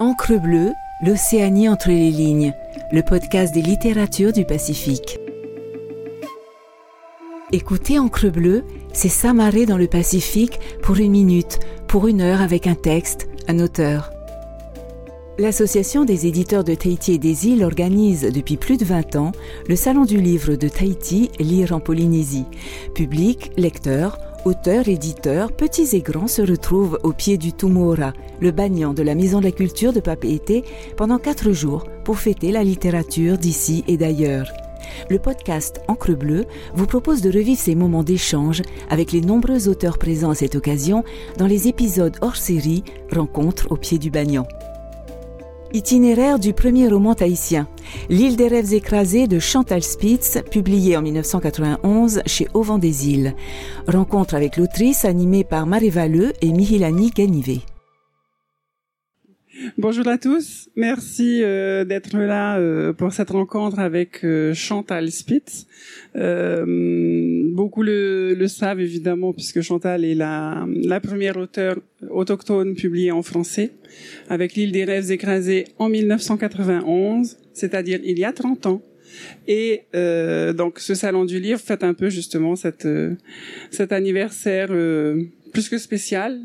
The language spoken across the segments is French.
Encre bleue, l'Océanie entre les lignes, le podcast des littératures du Pacifique. Écoutez Encre bleue, c'est s'amarrer dans le Pacifique pour une minute, pour une heure avec un texte, un auteur. L'Association des éditeurs de Tahiti et des îles organise depuis plus de 20 ans le Salon du livre de Tahiti, Lire en Polynésie. Public, lecteurs, auteurs, éditeurs, petits et grands se retrouvent au pied du Tumora, le bagnan de la Maison de la Culture de Papeete, pendant quatre jours pour fêter la littérature d'ici et d'ailleurs. Le podcast Encre Bleue vous propose de revivre ces moments d'échange avec les nombreux auteurs présents à cette occasion dans les épisodes hors série Rencontres au pied du bagnan. Itinéraire du premier roman tahitien, L'île des rêves écrasés de Chantal Spitz, publié en 1991 chez Auvent des Îles. Rencontre avec l'autrice animée par Marie Valleux et Mihilani Ganivé. Bonjour à tous, merci euh, d'être là euh, pour cette rencontre avec euh, Chantal Spitz. beaucoup le, savent évidemment puisque Chantal est la, la première auteure autochtone publiée en français avec l'île des rêves écrasés en 1991, c'est-à-dire il y a 30 ans. Et donc ce salon du livre fait un peu justement cette, cet anniversaire plus que spécial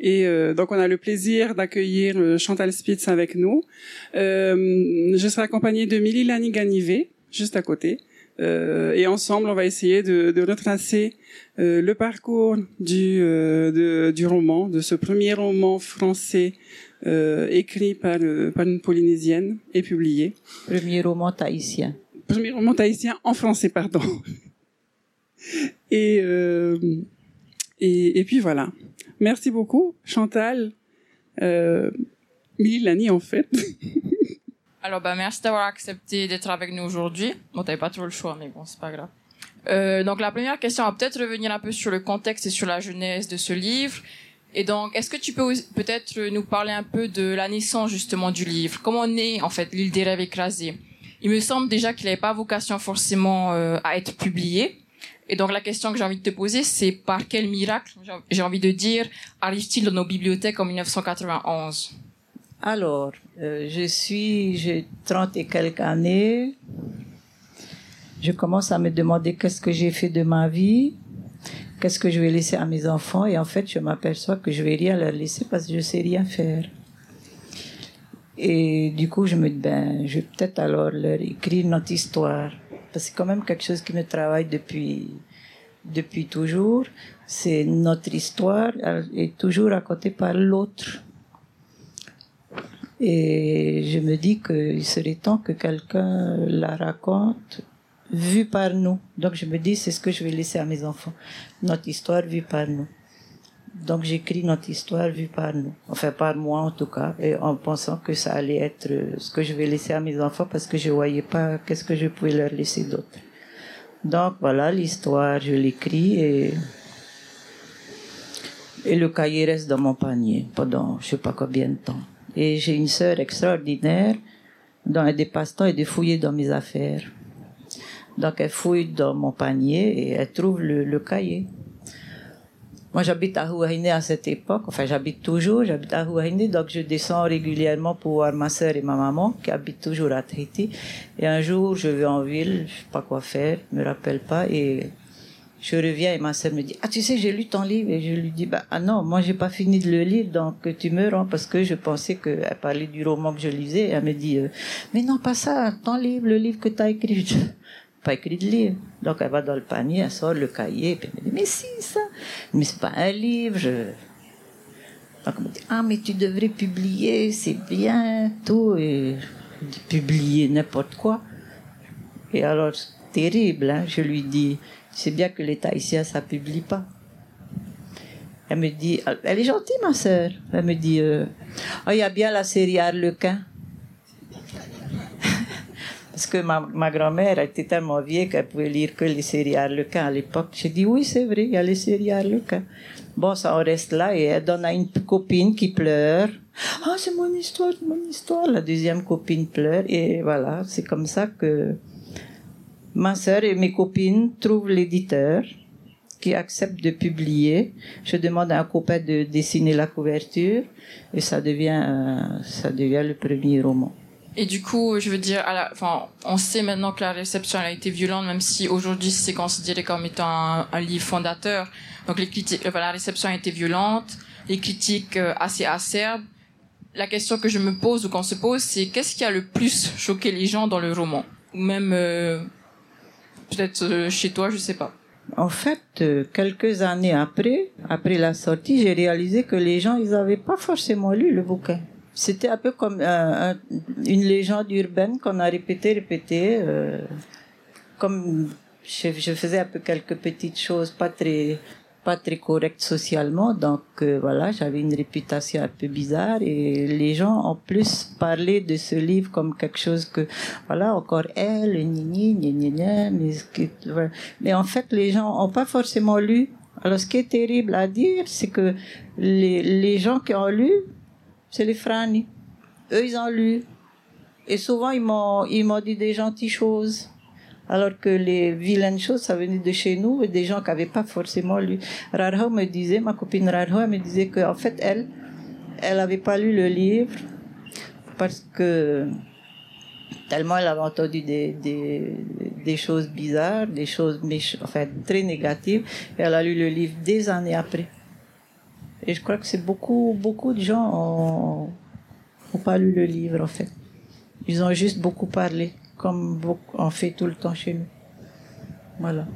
et euh, donc, on a le plaisir d'accueillir euh, Chantal Spitz avec nous. Euh, je serai accompagnée de Mililani Ganivé, juste à côté. Euh, et ensemble, on va essayer de, de retracer le parcours du, de, du roman, de ce premier roman français écrit par, par une Polynésienne et publié. Premier roman tahitien. Premier roman tahitien en français, pardon. et, et, et puis voilà. Merci beaucoup, Chantal. Euh, en fait. Alors, bah, merci d'avoir accepté d'être avec nous aujourd'hui. Bon, t'avais pas trop le choix, mais bon, c'est pas grave. Euh, donc, la première question, on va peut-être revenir un peu sur le contexte et sur la jeunesse de ce livre. Et donc, est-ce que tu peux peut-être nous parler un peu de la naissance, justement, du livre? Comment naît, en fait, l'île des rêves écrasés? Il me semble déjà qu'il n'avait pas vocation forcément euh, à être publié. Et donc la question que j'ai envie de te poser, c'est par quel miracle, j'ai envie de dire, arrive-t-il dans nos bibliothèques en 1991 Alors, euh, je suis, j'ai 30 et quelques années. Je commence à me demander qu'est-ce que j'ai fait de ma vie, qu'est-ce que je vais laisser à mes enfants, et en fait, je m'aperçois que je vais rien leur laisser parce que je sais rien faire. Et du coup, je me dis, ben, je vais peut-être alors leur écrire notre histoire c'est quand même quelque chose qui me travaille depuis, depuis toujours. C'est notre histoire, elle est toujours racontée par l'autre. Et je me dis qu'il serait temps que quelqu'un la raconte vue par nous. Donc je me dis, c'est ce que je vais laisser à mes enfants. Notre histoire vue par nous. Donc j'écris notre histoire vue par nous, enfin par moi en tout cas, et en pensant que ça allait être ce que je vais laisser à mes enfants parce que je voyais pas qu'est-ce que je pouvais leur laisser d'autre. Donc voilà l'histoire, je l'écris et et le cahier reste dans mon panier pendant je sais pas combien de temps. Et j'ai une sœur extraordinaire dont elle dépasse temps et de fouiller dans mes affaires. Donc elle fouille dans mon panier et elle trouve le cahier. Moi, j'habite à Huahine à cette époque. Enfin, j'habite toujours. J'habite à Huahine, donc je descends régulièrement pour voir ma sœur et ma maman qui habitent toujours à Tahiti. Et un jour, je vais en ville, je sais pas quoi faire, je me rappelle pas, et je reviens et ma sœur me dit ah tu sais j'ai lu ton livre et je lui dis bah ah non moi j'ai pas fini de le lire donc tu me rends parce que je pensais qu'elle parlait du roman que je lisais elle me dit euh, mais non pas ça ton livre le livre que tu as écrit pas écrit de livre. Donc elle va dans le panier, elle sort le cahier, puis elle me dit, mais si, ça, mais c'est pas un livre. Donc elle me dit, ah, mais tu devrais publier, c'est bien, tout, et publier n'importe quoi. Et alors, terrible, hein, je lui dis, c'est bien que l'État ici, ça publie pas. Elle me dit, elle est gentille, ma sœur. Elle me dit, euh, oh, il y a bien la série Arlequin. Parce que ma, grand-mère était tellement vieille qu'elle pouvait lire que les séries Harlequin à l'époque. J'ai dit oui, c'est vrai, il y a les séries Harlequin. Bon, ça en reste là et elle donne à une copine qui pleure. Ah, c'est mon histoire, c'est mon histoire. La deuxième copine pleure et voilà, c'est comme ça que ma sœur et mes copines trouvent l'éditeur qui accepte de publier. Je demande à un copain de dessiner la couverture et ça devient, euh, ça devient le premier roman. Et du coup, je veux dire, enfin, on sait maintenant que la réception a été violente, même si aujourd'hui c'est considéré comme étant un, livre fondateur. Donc enfin, la réception a été violente, les critiques euh, assez acerbes. La question que je me pose ou qu'on se pose, c'est qu'est-ce qui a le plus choqué les gens dans le roman, ou même euh, peut-être euh, chez toi, je sais pas. En fait, quelques années après, après la sortie, j'ai réalisé que les gens, ils avaient pas forcément lu le bouquin. C'était un peu comme euh, une légende urbaine qu'on a répété, répété. Euh, comme je, faisais un peu quelques petites choses pas très pas très correctes socialement, donc euh, voilà, j'avais une réputation un peu bizarre et les gens ont plus parlé de ce livre comme quelque chose que voilà encore elle, ni ni ni ni mais, mais en fait les gens ont pas forcément lu. Alors ce qui est terrible à dire, c'est que les, les gens qui ont lu c'est les frani. Eux, ils ont lu. Et souvent, ils m'ont, ils m'ont dit des gentilles choses. Alors que les vilaines choses, ça venait de chez nous et des gens qui n'avaient pas forcément lu. Rarho me disait, ma copine Rarho, me disait qu'en fait, elle, elle n'avait pas lu le livre parce que tellement elle avait entendu des, des, des choses bizarres, des choses enfin, très négatives, et elle a lu le livre des années après. Et je crois que c'est beaucoup, beaucoup de gens n'ont pas lu le livre, en fait. Ils ont juste beaucoup parlé, comme on fait tout le temps chez nous. Voilà.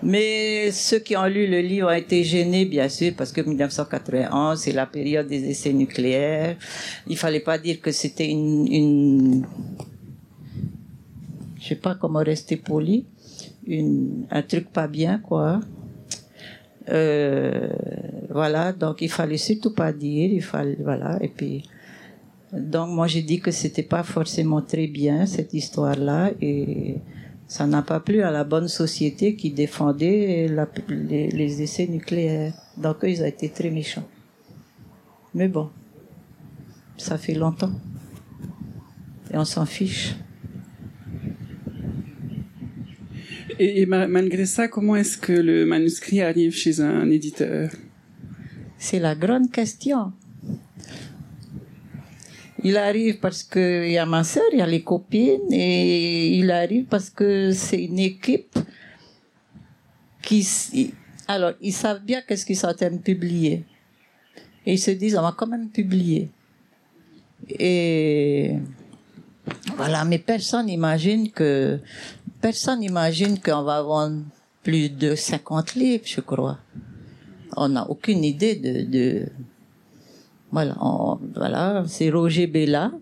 Mais ceux qui ont lu le livre ont été gênés, bien sûr, parce que 1991, c'est la période des essais nucléaires. Il fallait pas dire que c'était une, une, je sais pas comment rester poli, une, un truc pas bien, quoi. Euh, voilà, donc il fallait surtout pas dire, il fallait, voilà, et puis, donc moi j'ai dit que c'était pas forcément très bien cette histoire-là et ça n'a pas plu à la bonne société qui défendait les, les, essais nucléaires. Donc eux, ils ont été très méchants. Mais bon, ça fait longtemps et on s'en fiche. Et, malgré ça, comment est-ce que le manuscrit arrive chez un éditeur? C'est la grande question. Il arrive parce qu'il y a ma sœur, il y a les copines, et il arrive parce que c'est une équipe qui... Alors, ils savent bien qu'est-ce qu'ils sont en train de publier. Et ils se disent, on va quand même publier. Et voilà, mais personne n'imagine que personne n'imagine qu'on va vendre plus de 50 livres, je crois. On n'a aucune idée de, de voilà, voilà, c'est Roger Bella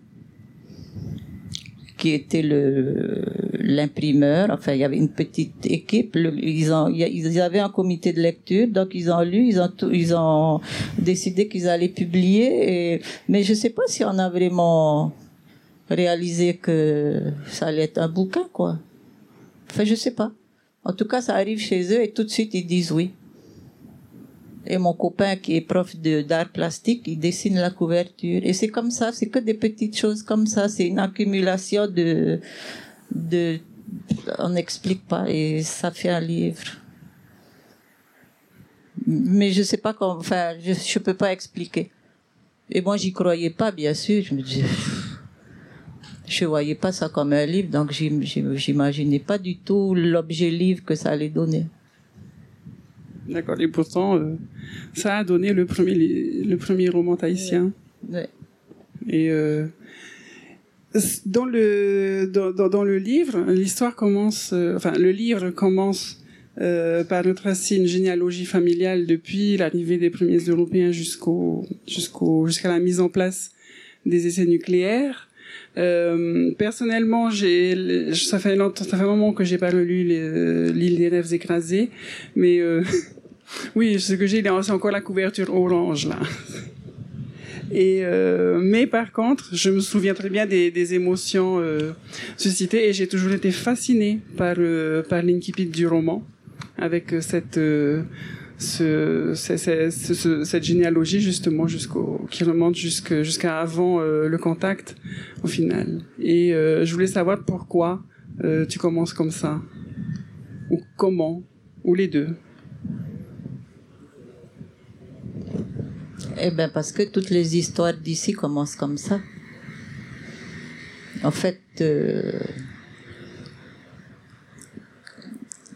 qui était le l'imprimeur. Enfin, il y avait une petite équipe. ils ont, ils avaient un comité de lecture, donc ils ont lu, ils ont, ils ont décidé qu'ils allaient publier. Mais je sais pas si on a vraiment réalisé que ça allait être un bouquin, quoi. Enfin, je sais pas. En tout cas, ça arrive chez eux et tout de suite ils disent oui. Et mon copain qui est prof d'art plastique, il dessine la couverture. Et c'est comme ça, c'est que des petites choses comme ça. C'est une accumulation de, de, on n'explique pas et ça fait un livre. Mais je sais pas comment, enfin, je, je peux pas expliquer. Et moi, j'y croyais pas, bien sûr. Je me disais, je voyais pas ça comme un livre, donc j'imaginais pas du tout l'objet livre que ça allait donner. D'accord. Et pourtant, euh, ça a donné le premier, le premier roman tahitien. Ouais. Et euh, dans le dans, dans, le livre, l'histoire commence. Euh, enfin, le livre commence par retracer une généalogie familiale depuis l'arrivée des premiers Européens jusqu'au jusqu'au jusqu'à la mise en place des essais nucléaires. Euh, personnellement, j'ai, ça fait longtemps, ça fait un moment que j'ai pas lu l'île des rêves écrasés, mais euh, oui, ce que j'ai, c'est encore la couverture orange là. Et euh, mais par contre, je me souviens très bien des, émotions euh, suscitées et j'ai toujours été fascinée par euh, par l'incipit du roman avec cette cette généalogie justement qui remonte jusqu'à avant euh, le contact au final. Et euh, je voulais savoir pourquoi euh, tu commences comme ça ou comment ou les deux. Eh bien, parce que toutes les histoires d'ici commencent comme ça. En fait,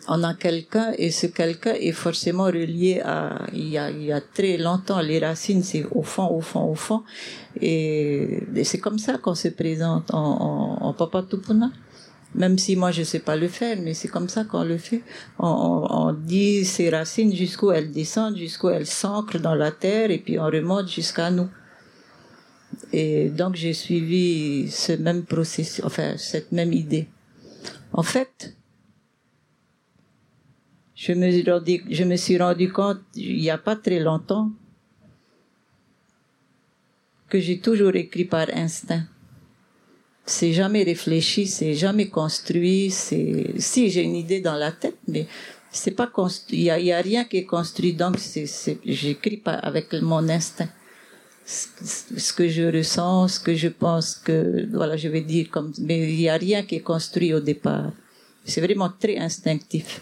on a quelqu'un et ce quelqu'un est forcément relié à il y a, il y a très longtemps les racines c'est au fond au fond au fond. Et, c'est comme ça qu'on se présente en, en, en Papa Tupuna même si moi je sais pas le faire mais c'est comme ça qu'on le fait. On, on, on dit ses racines jusqu'où elles descendent jusqu'où elles s'ancrent dans la terre et puis on remonte jusqu'à nous. Et donc j'ai suivi ce même processus enfin cette même idée. En fait je me, suis rendu, compte, il n'y a pas très longtemps, que j'ai toujours écrit par instinct. C'est jamais réfléchi, c'est jamais construit, si j'ai une idée dans la tête, mais c'est pas construit, il y a, rien qui est construit, donc c'est, j'écris avec mon instinct. Ce que je ressens, ce que je pense que, voilà, je vais dire comme, mais il y a rien qui est construit au départ. C'est vraiment très instinctif.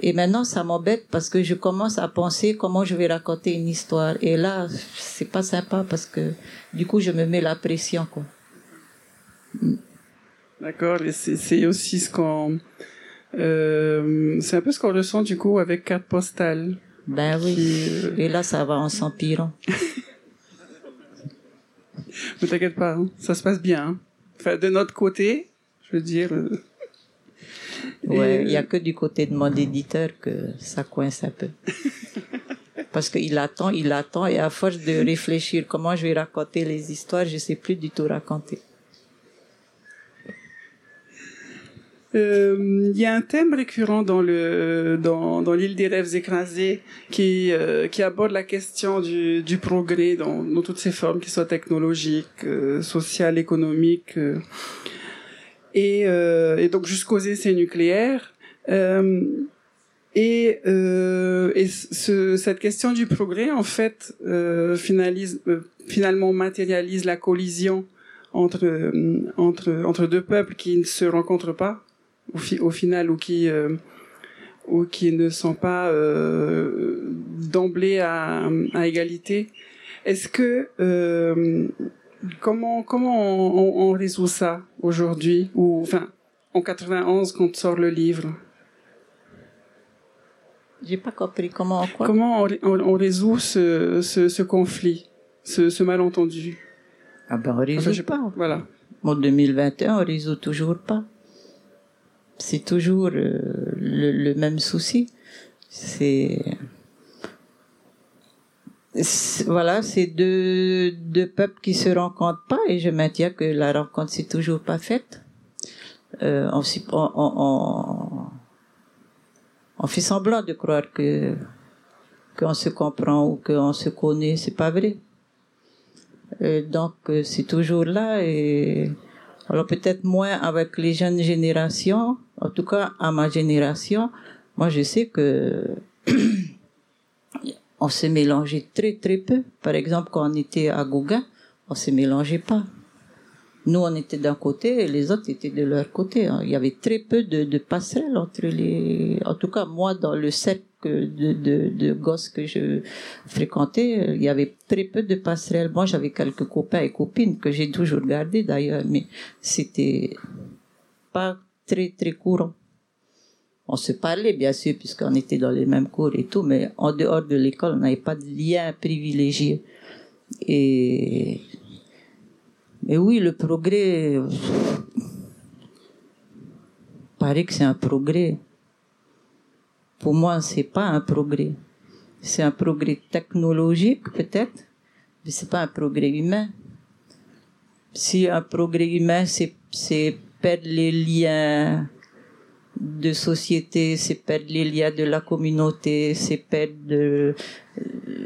Et maintenant, ça m'embête parce que je commence à penser comment je vais raconter une histoire. Et là, c'est pas sympa parce que du coup, je me mets la pression, quoi. D'accord. Et c'est aussi ce qu'on, euh, c'est un peu ce qu'on ressent du coup avec carte postale. Ben oui. Euh, et là, ça va en s'empirant. Ne t'inquiète pas, hein. ça se passe bien. Hein. Enfin, de notre côté, je veux dire. Euh, Ouais, il y a que du côté de mon éditeur que ça coince un peu. Parce qu'il attend, il attend, et à force de réfléchir comment je vais raconter les histoires, je sais plus du tout raconter. Euh, il y a un thème récurrent dans le dans, dans l'île des rêves écrasés qui euh, qui aborde la question du, du progrès dans, dans toutes ses formes, qu'ils soient technologiques, euh, sociales, économiques. Euh, et, donc jusqu'aux essais nucléaires. Euh, et, euh, et ce, cette question du progrès, en fait, finalement matérialise la collision entre, deux peuples qui ne se rencontrent pas, au, fi au final, ou qui, ne sont pas d'emblée à égalité. Est-ce que Comment comment on, on, résout ça aujourd'hui ou enfin en 91 quand sort le livre? J'ai pas compris comment quoi Comment on, on, résout ce, ce, ce conflit, ce, ce, malentendu? Ah ben on résout enfin, pas. Voilà. En 2021, on résout toujours pas. C'est toujours euh, le, le même souci. C'est voilà, c'est deux, deux peuples qui se rencontrent pas et je maintiens que la rencontre s'est toujours pas faite. Euh, on, on, on, on, fait semblant de croire que qu'on se comprend ou qu'on se connaît, c'est pas vrai. Euh, donc euh, c'est toujours là et alors peut-être moins avec les jeunes générations, en tout cas à ma génération, moi je sais que on se mélangeait très très peu. Par exemple, quand on était à Gauguin, on se mélangeait pas. Nous, on était d'un côté et les autres étaient de leur côté. Hein. Il y avait très peu de, de passerelles entre les... En tout cas, moi, dans le cercle de, de, de gosses que je fréquentais, il y avait très peu de passerelles. Moi, j'avais quelques copains et copines que j'ai toujours gardés d'ailleurs, mais c'était pas très très courant on se parlait bien sûr puisqu'on était dans les mêmes cours et tout, mais en dehors de l'école, on n'avait pas de lien privilégié. Et mais oui, le progrès paraît que c'est un progrès. Pour moi, c'est pas un progrès. C'est un progrès technologique peut-être, mais c'est pas un progrès humain. Si un progrès humain, c'est perdre les liens de société, c'est perdre les liens de la communauté, c'est perdre,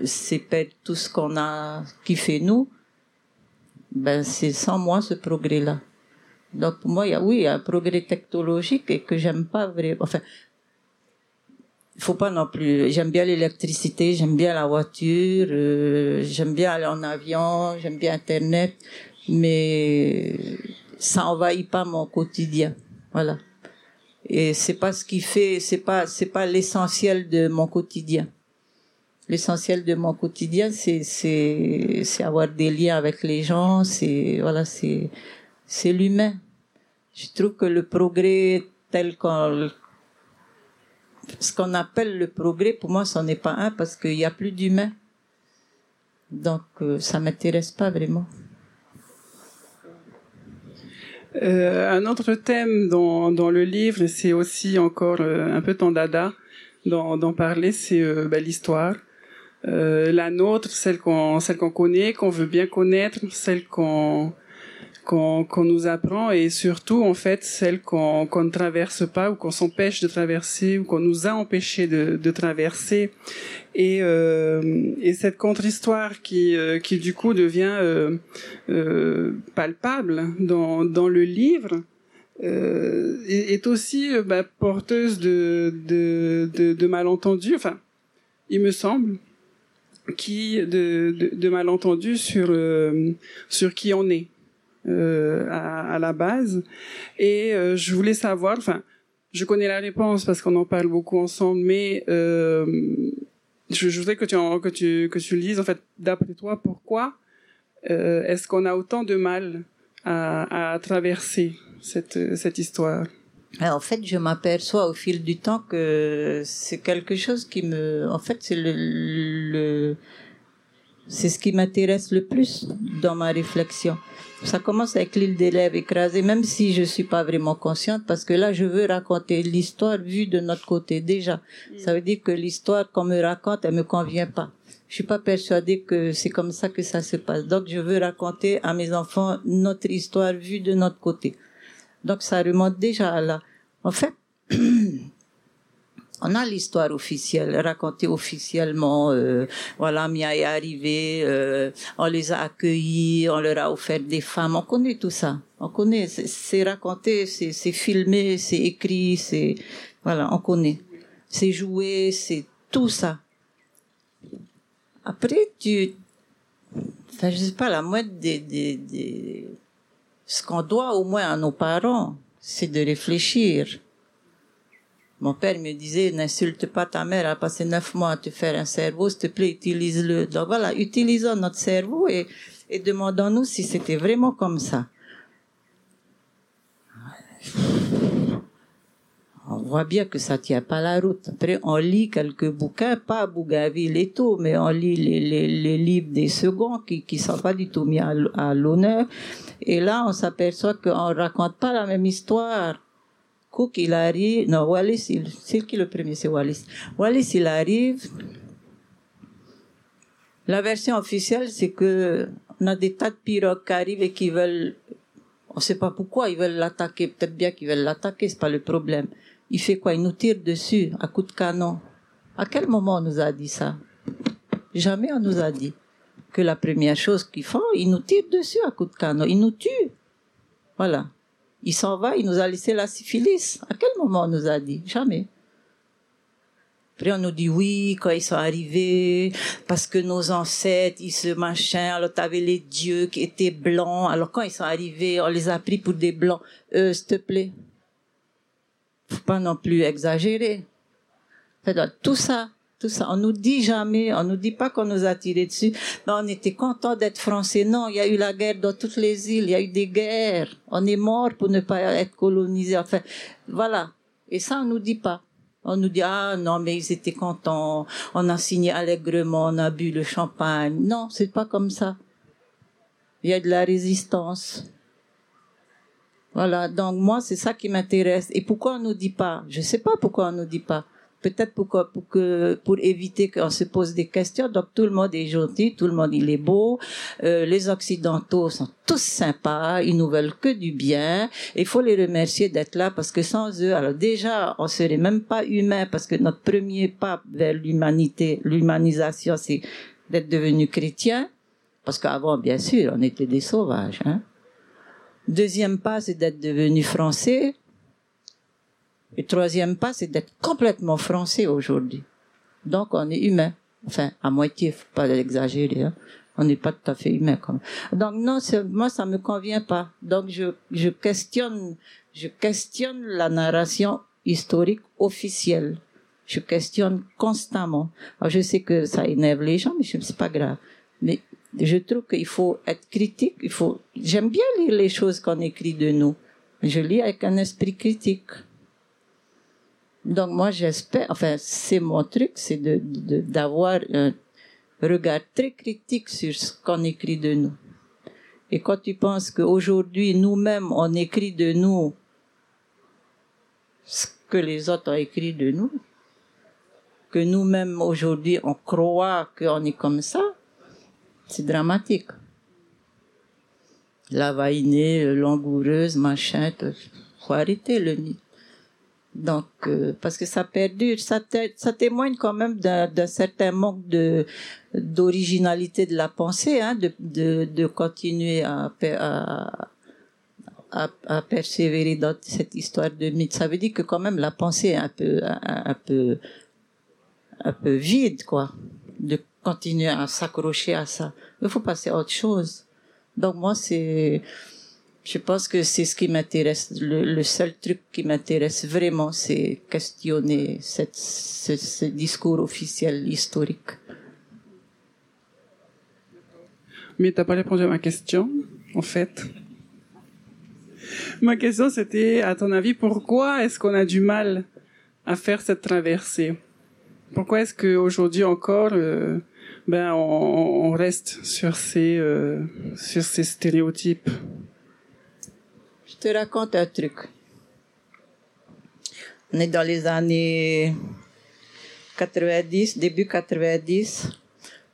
c'est perdre tout ce qu'on a, qui fait nous. Ben, c'est sans moi ce progrès-là. Donc, pour moi, il y a, oui, il y a un progrès technologique et que j'aime pas vraiment, enfin, faut pas non plus, j'aime bien l'électricité, j'aime bien la voiture, euh, j'aime bien aller en avion, j'aime bien Internet, mais ça envahit pas mon quotidien. Voilà et c'est pas ce qui fait c'est pas c'est pas l'essentiel de mon quotidien l'essentiel de mon quotidien, c'est c'est c'est avoir des liens avec les gens, c'est voilà, c'est c'est l'humain. Je trouve que le progrès tel qu'on ce qu'on appelle le progrès, pour moi, c'en est pas un parce qu'il n'y a plus d'humain. Donc, euh, ça m'intéresse pas vraiment. Euh, un autre thème dans, dans le livre, c'est aussi encore euh, un peu ton dada d'en parler, c'est euh, ben, l'histoire. Euh, la nôtre, celle qu'on celle qu'on connaît, qu'on veut bien connaître, celle qu'on qu'on qu'on nous apprend et surtout en fait celle qu'on qu'on ne traverse pas ou qu'on s'empêche de traverser ou qu'on nous a empêché de, de traverser. Et euh, et cette contre-histoire qui euh, qui du coup devient euh, euh, palpable dans dans le livre euh, est, aussi bah, porteuse de, de, de, de malentendus, enfin, il me semble, qui de, de, de malentendus sur euh, sur qui on est euh, à, la base. Et euh, je voulais savoir, enfin, je connais la réponse parce qu'on en parle beaucoup ensemble, mais euh, je, voudrais que tu, en, que tu que tu lises en fait d'après toi pourquoi est-ce qu'on a autant de mal à, traverser cette cette histoire? en fait, je m'aperçois au fil du temps que c'est quelque chose qui me, en fait, c'est le c'est ce qui m'intéresse le plus dans ma réflexion. Ça commence avec l'île des lèvres écrasées, même si je suis pas vraiment consciente, parce que là, je veux raconter l'histoire vue de notre côté déjà. Ça veut dire que l'histoire qu'on me raconte, elle me convient pas. Je suis pas persuadée que c'est comme ça que ça se passe. Donc, je veux raconter à mes enfants notre histoire vue de notre côté. Donc, ça remonte déjà à là. En fait, on a l'histoire officielle, racontée officiellement. Euh, voilà, Mia est arrivée, euh, on les a accueillis, on leur a offert des femmes. On connaît tout ça. On connaît. C'est raconté, c'est filmé, c'est écrit, c'est voilà, on connaît. C'est joué, c'est tout ça. Après, tu, enfin, je sais pas, la moindre des, des, des... ce qu'on doit au moins à nos parents, c'est de réfléchir mon père me disait, n'insulte pas ta mère, elle a passé neuf mois à te faire un cerveau, s'il te plaît, utilise-le. Donc voilà, utilisons notre cerveau et, et demandons-nous si c'était vraiment comme ça. On voit bien que ça tient pas la route. Après, on lit quelques bouquins, pas Bougainville et tout, mais on lit les, les, les livres des seconds qui, qui sont pas du tout mis à, à l'honneur. Et là, on s'aperçoit qu'on raconte pas la même histoire. Cook, il arrive, non, Wallis, c'est qui le premier, c'est Wallis. Wallis, il arrive. La version officielle, c'est que on a des tas de pirogues qui arrivent et qui veulent, on sait pas pourquoi, ils veulent l'attaquer. Peut-être bien qu'ils veulent l'attaquer, c'est pas le problème. Il fait quoi? Il nous tire dessus, à coups de canon. À quel moment on nous a dit ça? Jamais on nous a dit que la première chose qu'ils font, ils nous tirent dessus à coups de canon. Ils nous tuent. Voilà. Il s'en va, il nous a laissé la syphilis. À quel moment on nous a dit? Jamais. Après, on nous dit oui, quand ils sont arrivés, parce que nos ancêtres, ils se machin, alors t'avais les dieux qui étaient blancs, alors quand ils sont arrivés, on les a pris pour des blancs. Euh, s'il te plaît. Faut pas non plus exagérer. tout ça, On nous dit jamais, on nous dit pas qu'on nous a tiré dessus. Mais on était content d'être français. Non, il y a eu la guerre dans toutes les îles, il y a eu des guerres. On est mort pour ne pas être colonisé. Enfin, voilà. Et ça, on nous dit pas. On nous dit, ah non, mais ils étaient contents, on a signé allègrement, on a bu le champagne. Non, c'est pas comme ça. Il y a de la résistance. Voilà, donc moi, c'est ça qui m'intéresse. Et pourquoi on nous dit pas? Je sais pas pourquoi on nous dit pas peut-être pour, pour, que, pour éviter qu'on se pose des questions. Donc tout le monde est gentil, tout le monde il est beau. Euh, les Occidentaux sont tous sympas, ils nous veulent que du bien. Il faut les remercier d'être là parce que sans eux, alors déjà, on serait même pas humain parce que notre premier pas vers l'humanité, l'humanisation, c'est d'être devenu chrétien. Parce qu'avant, bien sûr, on était des sauvages. Hein. Deuxième pas, c'est d'être devenu français. Le troisième pas, c'est d'être complètement français aujourd'hui. Donc, on est humain. Enfin, à moitié, faut pas l'exagérer. Hein. On n'est pas tout à fait humain. Comme. Donc non, moi, ça me convient pas. Donc, je, je questionne, je questionne la narration historique officielle. Je questionne constamment. Alors, je sais que ça énerve les gens, mais c'est pas grave. Mais je trouve qu'il faut être critique. Il faut. J'aime bien lire les choses qu'on écrit de nous. Je lis avec un esprit critique. Donc moi j'espère, enfin c'est mon truc, c'est de d'avoir un regard très critique sur ce qu'on écrit de nous. Et quand tu penses qu'aujourd'hui nous-mêmes on écrit de nous ce que les autres ont écrit de nous, que nous-mêmes aujourd'hui on croit qu'on est comme ça, c'est dramatique. La vainée, langoureuse, machin, faut arrêter le nid. Donc, euh, parce que ça perdure, ça, témoigne quand même d'un certain manque de d'originalité de la pensée, hein, de, de, de continuer à, à, à, à, persévérer dans cette histoire de mythe. Ça veut dire que quand même la pensée est un peu, un peu, un peu vide, quoi, de continuer à s'accrocher à ça. Il faut passer à autre chose. Donc moi, c'est je pense que c'est ce qui m'intéresse. Le, seul truc qui m'intéresse vraiment, c'est questionner cette, ce, discours officiel historique. Mais t'as pas répondu à ma question, en fait. Ma question, c'était, à ton avis, pourquoi est-ce qu'on a du mal à faire cette traversée? Pourquoi est-ce qu'aujourd'hui encore, euh, ben, on, reste sur ces, euh, sur ces stéréotypes? Je te raconte un truc. On est dans les années 90, début 90.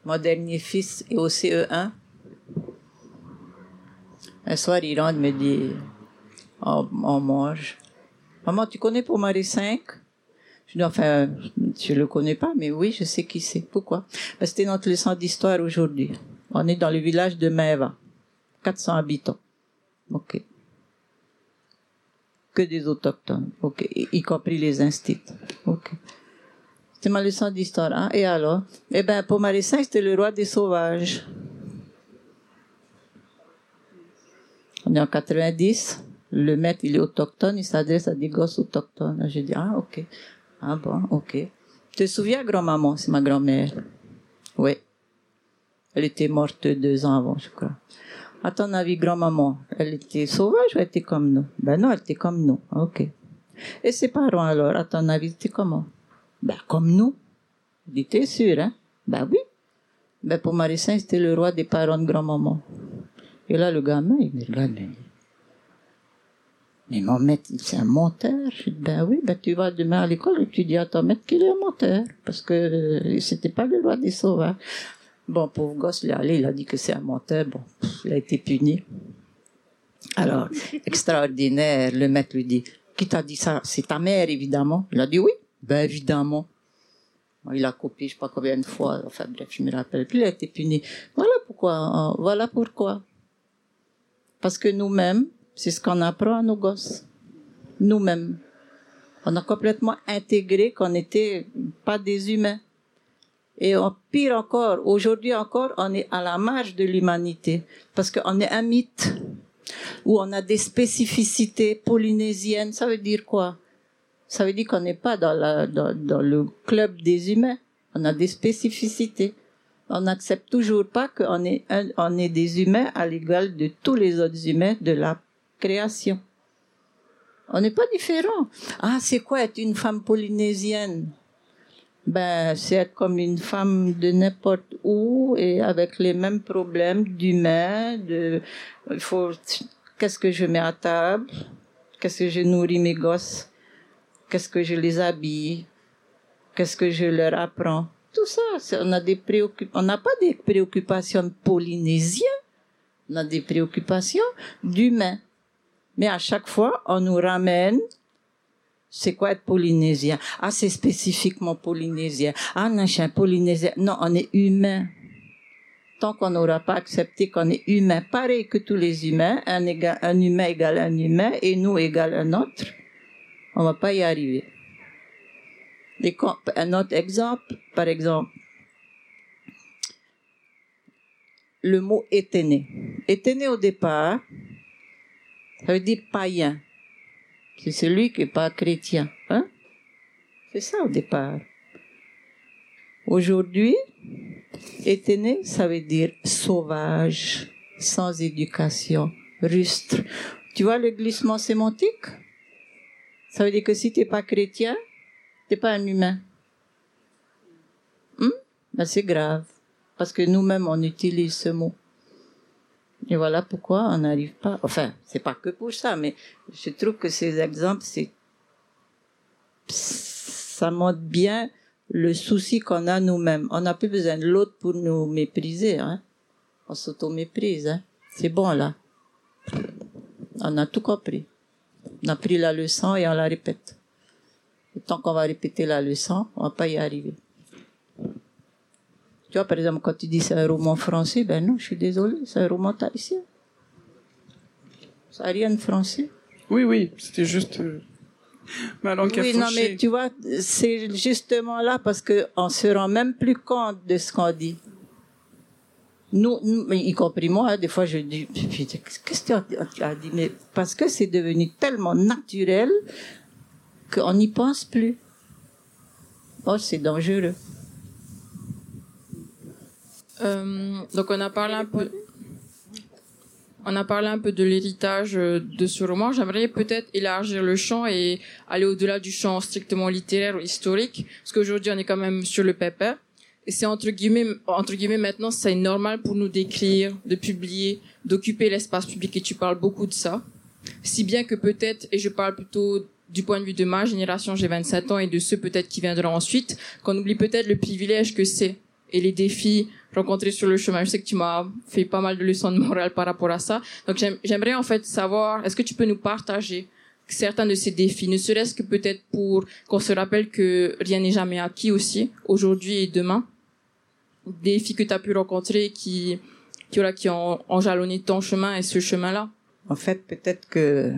Mon dernier fils est au CE1. Un soir, il rentre, me dit, on, mange. Maman, tu connais pour Marie 5? Je dis, enfin, je le connais pas, mais oui, je sais qui c'est. Pourquoi? Parce que c'était notre leçon d'histoire aujourd'hui. On est dans le village de Maeva. 400 habitants. OK que des autochtones, ok, y compris les instits, ok. C'est ma leçon d'histoire, hein? Et alors? Eh ben, pour Marissin, c'était le roi des sauvages. On est en 90, le maître, il est autochtone, il s'adresse à des gosses autochtones. J'ai dit, ah, ok. Ah bon, ok. Te souviens, grand-maman? C'est ma grand-mère. Oui. Elle était morte deux ans avant, je crois. À ton avis, grand-maman, elle était sauvage ou elle était comme nous? Ben non, elle était comme nous. Ok. Et ses parents alors, à ton avis, c'était comment? Ben comme nous. Il était sûr, hein? Ben oui. Ben pour Marie-Saint, c'était le roi des parents de grand-maman. Et là, le gamin, il me regarde, il mais mon maître, c'est un menteur. Je dis, ben oui, ben tu vas demain à l'école et tu dis à ton maître qu'il est un menteur. Parce que euh, c'était pas le roi des sauvages. Bon, pauvre gosse, il est allé, il a dit que c'est un menteur. Bon, il a été puni. Alors, extraordinaire, le maître lui dit, qui t'a dit ça? C'est ta mère, évidemment. Il a dit oui, ben évidemment. il a copié, je sais pas combien de fois. Enfin bref, je me rappelle plus. Il a été puni. Voilà pourquoi. Hein, voilà pourquoi. Parce que nous-mêmes, c'est ce qu'on apprend à nos gosses. Nous-mêmes. On a complètement intégré qu'on n'était pas des humains. Et pire encore, aujourd'hui encore, on est à la marge de l'humanité parce qu'on est un mythe où on a des spécificités polynésiennes. Ça veut dire quoi? Ça veut dire qu'on n'est pas dans, le club des humains. On a des spécificités. On n'accepte toujours pas qu'on est, on est des humains à l'égal de tous les autres humains de la création. On n'est pas différent. Ah, c'est quoi être une femme polynésienne? Ben, c'est comme une femme de n'importe où et avec les mêmes problèmes d'humain, de, il faut, qu'est-ce que je mets à table? Qu'est-ce que je nourris mes gosses? Qu'est-ce que je les habille? Qu'est-ce que je leur apprends? Tout ça, on a des préoccupations, on n'a pas des préoccupations polynésiennes, on a des préoccupations d'humains. Mais à chaque fois, on nous ramène c'est quoi être polynésien? Ah, c'est spécifiquement polynésien. Ah, non, je polynésien. Non, on est humain. Tant qu'on n'aura pas accepté qu'on est humain, pareil que tous les humains, un, un humain égale un humain et nous égale un autre, on va pas y arriver. un autre exemple, par exemple, le mot éténé. Éténé au départ, ça veut dire païen c'est celui qui n'est pas chrétien. Hein? C'est ça au départ. Aujourd'hui, étené, ça veut dire sauvage, sans éducation, rustre. Tu vois le glissement sémantique? Ça veut dire que si t'es pas chrétien, t'es pas un humain. Hmm? Ben c'est grave, parce que nous-mêmes on utilise ce mot. Et voilà pourquoi on n'arrive pas. Enfin, c'est pas que pour ça, mais je trouve que ces exemples, c'est ça montre bien le souci qu'on a nous-mêmes. On n'a plus besoin de l'autre pour nous mépriser. Hein. On s'auto-méprise. Hein. C'est bon là. On a tout compris. On a pris la leçon et on la répète. Et tant qu'on va répéter la leçon, on va pas y arriver. Tu vois, par exemple, quand tu dis c'est un roman français, ben non, je suis désolé, c'est un roman tahitien. Ça n'a rien de français. Oui, oui, c'était juste euh, ma langue Oui, non, mais tu vois, c'est justement là parce qu'on se rend même plus compte de ce qu'on dit. Nous, y compris moi, hein, des fois je dis, qu'est-ce que tu as dit Mais parce que c'est devenu tellement naturel qu'on n'y pense plus. Oh, c'est dangereux. Euh, donc on a parlé un peu, on a parlé un peu de l'héritage euh, de ce roman. J'aimerais peut-être élargir le champ et aller au-delà du champ strictement littéraire ou historique, parce qu'aujourd'hui on est quand même sur le pépère. Et c'est entre guillemets, entre guillemets maintenant, c'est normal pour nous d'écrire, de publier, d'occuper l'espace public. Et tu parles beaucoup de ça, si bien que peut-être, et je parle plutôt du point de vue de ma génération, j'ai 27 ans, et de ceux peut-être qui viendront ensuite, qu'on oublie peut-être le privilège que c'est et les défis rencontrés sur le chemin. Je sais que tu m'as fait pas mal de leçons de morale par rapport à ça. Donc j'aimerais en fait savoir, est-ce que tu peux nous partager certains de ces défis, ne serait-ce que peut-être pour qu'on se rappelle que rien n'est jamais acquis aussi, aujourd'hui et demain. Défis que tu as pu rencontrer qui, voilà, qui ont enjalonné ton chemin et ce chemin-là. En fait, peut-être que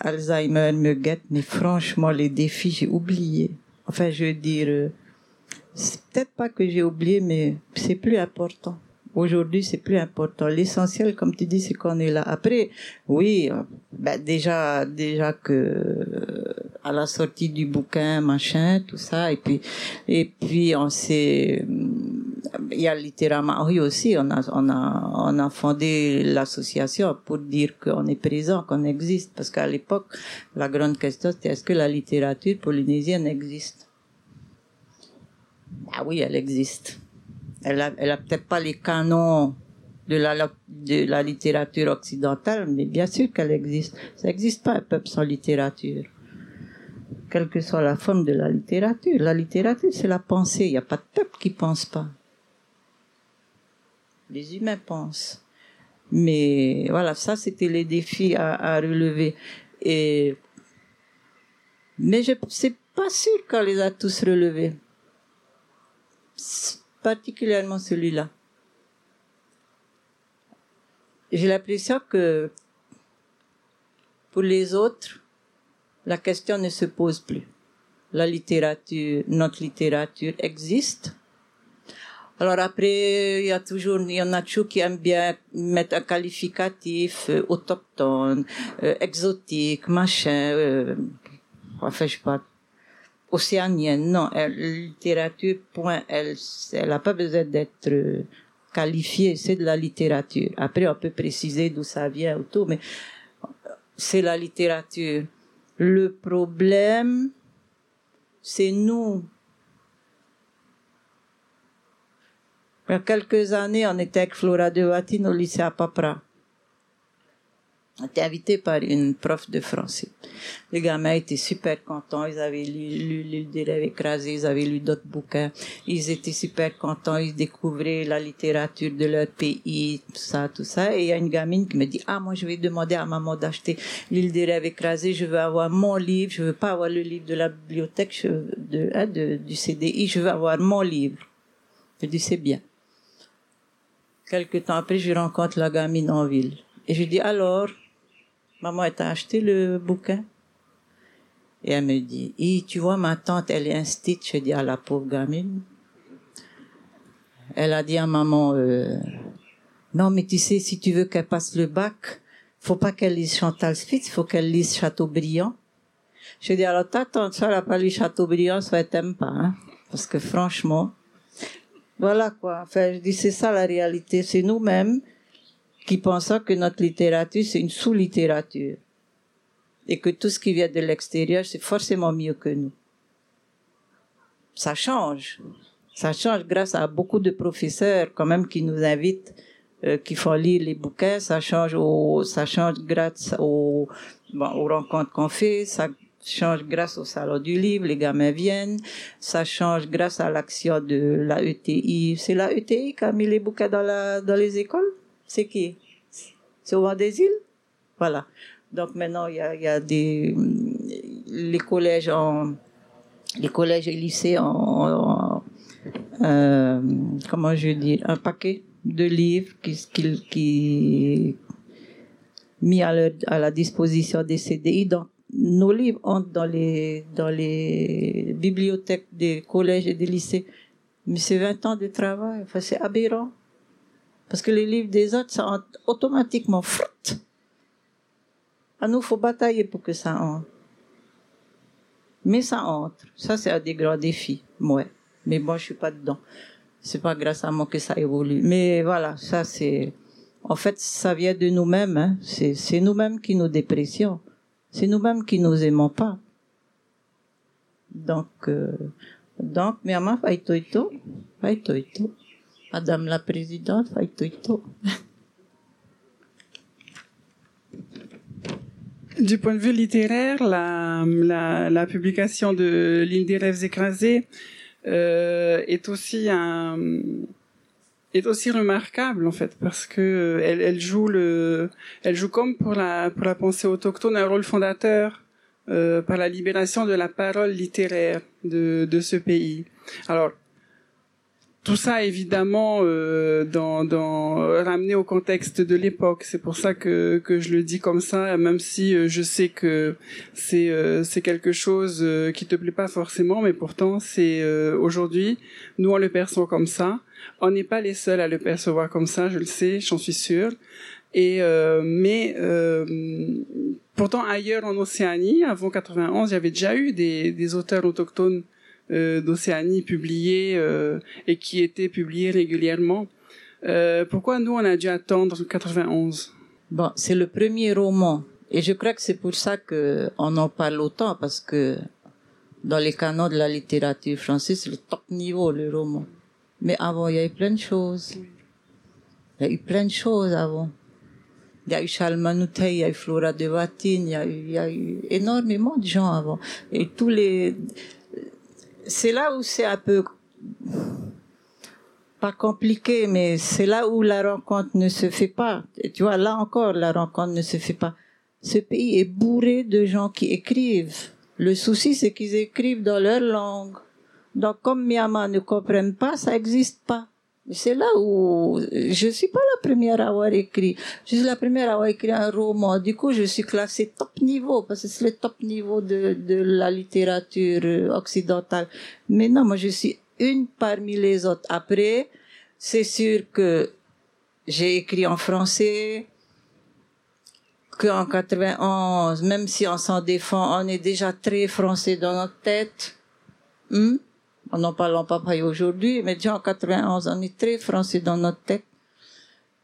Alzheimer me guette, mais franchement, les défis, j'ai oublié. Enfin, je veux dire, euh, c'est peut-être pas que j'ai oublié, mais c'est plus important. Aujourd'hui, c'est plus important. L'essentiel, comme tu dis, c'est qu'on est là. Après, oui, ben déjà, déjà que euh, à la sortie du bouquin, machin, tout ça, et puis, et puis on s'est, il y a littéralement, oui aussi, on a, on a, on a fondé l'association pour dire qu'on est présent, qu'on existe, parce qu'à l'époque, la grande question c'était est-ce que la littérature polynésienne existe? Ah oui, elle existe. Elle a, elle peut-être pas les canons de la, de la littérature occidentale, mais bien sûr qu'elle existe. Ça n'existe pas un peuple sans littérature. Quelle que soit la forme de la littérature. La littérature, c'est la pensée. Il n'y a pas de peuple qui pense pas. Les humains pensent. Mais voilà, ça, c'était les défis à, à relever. Et, mais je, c'est pas sûr qu'on les a tous relevés particulièrement celui-là. J'ai l'impression que pour les autres, la question ne se pose plus. La littérature, notre littérature existe. Alors après, il y a toujours, il y en a toujours qui aiment bien mettre un qualificatif euh, autochtone, euh, exotique, machin. Euh, enfin, je sais pas, océanienne. Non, littérature, point. Elle, n'a pas besoin d'être euh, qualifiée. C'est de la littérature. Après, on peut préciser d'où ça vient ou tout, mais c'est la littérature. Le problème, c'est nous. Il y a quelques années, on était avec Flora de Watine au lycée à Papra été invité par une prof de français. Les gamins étaient super contents, ils avaient lu, L'île des rêves écrasés, ils avaient lu d'autres bouquins, ils étaient super contents, ils découvraient la littérature de leur pays, tout ça, tout ça. Et il y a une gamine qui me dit, ah, moi, je vais demander à maman d'acheter l'île des rêves écrasés, je veux avoir mon livre, je veux pas avoir le livre de la bibliothèque hein, de, du CDI, je veux avoir mon livre. Je dis, c'est bien. Quelque temps après, je rencontre la gamine en ville. Et je dis, alors, Maman, elle t'a acheté le bouquin? Et elle me dit, tu vois, ma tante, elle est instite. Je dis à la pauvre gamine. Elle a dit à maman, euh, non, mais tu sais, si tu veux qu'elle passe le bac, faut pas qu'elle lise Chantal Spitz, faut qu'elle lise Chateaubriand. Je dis, alors t'attends, ça, la palais Chateaubriand, ça t'aime pas, hein. Parce que franchement, voilà quoi. Enfin, je dis, c'est ça la réalité. C'est nous-mêmes qui pensons que notre littérature, c'est une sous-littérature. Et que tout ce qui vient de l'extérieur, c'est forcément mieux que nous. Ça change. Ça change grâce à beaucoup de professeurs, quand même, qui nous invitent euh, qui font lire les bouquins, ça change au, ça change grâce au, bon, aux rencontres qu'on fait, ça change grâce au salon du livre, les gamins viennent, ça change grâce à l'action de la ETI. C'est la ETI qui a mis les bouquins dans la, dans les écoles? C'est qui? C'est au des îles? Voilà. Donc maintenant, il y a, des, les collèges en, les collèges et lycées en, euh, comment je dis, un paquet de livres qui, qui, mis à la disposition des CDI. Donc, nos livres entrent dans les, dans les bibliothèques des collèges et des lycées. Mais c'est 20 ans de travail. Enfin, c'est aberrant. Parce que les livres des autres, ça entre automatiquement. Frut. À nous, faut batailler pour que ça entre. Mais ça entre. Ça, c'est un des grands défis. Ouais. Mais bon, je suis pas dedans c'est pas grâce à moi que ça évolue. Mais voilà, ça c'est, en fait, ça vient de nous-mêmes. Hein. C'est, nous-mêmes qui nous dépressions. C'est nous-mêmes qui nous aimons pas. Donc, euh, donc, maman, fai toito, fai toito. Madame la présidente. Du point de vue littéraire, la, la, publication de L'île des rêves écrasés euh, est aussi est aussi remarquable en fait parce que euh, elle, elle, joue le elle joue comme pour la pour la pensée autochtone un rôle fondateur euh, par la libération de la parole littéraire de de ce pays. Alors tout ça évidemment euh, dans, dans ramené au contexte de l'époque. C'est pour ça que que je le dis comme ça même si euh, je sais que c'est euh, c'est quelque chose euh, qui te plaît pas forcément mais pourtant c'est euh, aujourd'hui nous on le perçoit comme ça. On n'est pas les seuls à le percevoir comme ça je le sais j'en suis sûre. Et mais pourtant ailleurs en Océanie avant 91 il y avait déjà eu des des auteurs autochtones euh, d'Océanie publié euh, et qui était publié régulièrement. Euh, pourquoi nous, on a dû attendre 91 Bon, c'est le premier roman. Et je crois que c'est pour ça que on en parle autant, parce que dans les canons de la littérature française, c'est le top niveau, le roman. Mais avant, il y a eu plein de choses. Il y a eu plein de choses avant. Il y a eu Charles Manoutet, il y a eu Flora de Vatine, il y a eu, il y a eu énormément de gens avant. Et tous les, c'est là où c'est un peu pas compliqué, mais c'est là où la rencontre ne se fait pas. Et tu vois, là encore, la rencontre ne se fait pas. Ce pays est bourré de gens qui écrivent. Le souci, c'est qu'ils écrivent dans leur langue. Donc, comme Myanmar ne comprennent pas, ça n'existe pas. C'est là où je suis pas la première à avoir écrit. Je suis la première à avoir écrit un roman. Du coup, je suis classée top niveau parce que c'est le top niveau de, de la littérature occidentale. Mais non, moi, je suis une parmi les autres. Après, c'est sûr que j'ai écrit en français, qu'en 91, même si on s'en défend, on est déjà très français dans notre tête. Hmm? En n'en parlant pas aujourd'hui, mais déjà en 91, on est très français dans notre tête,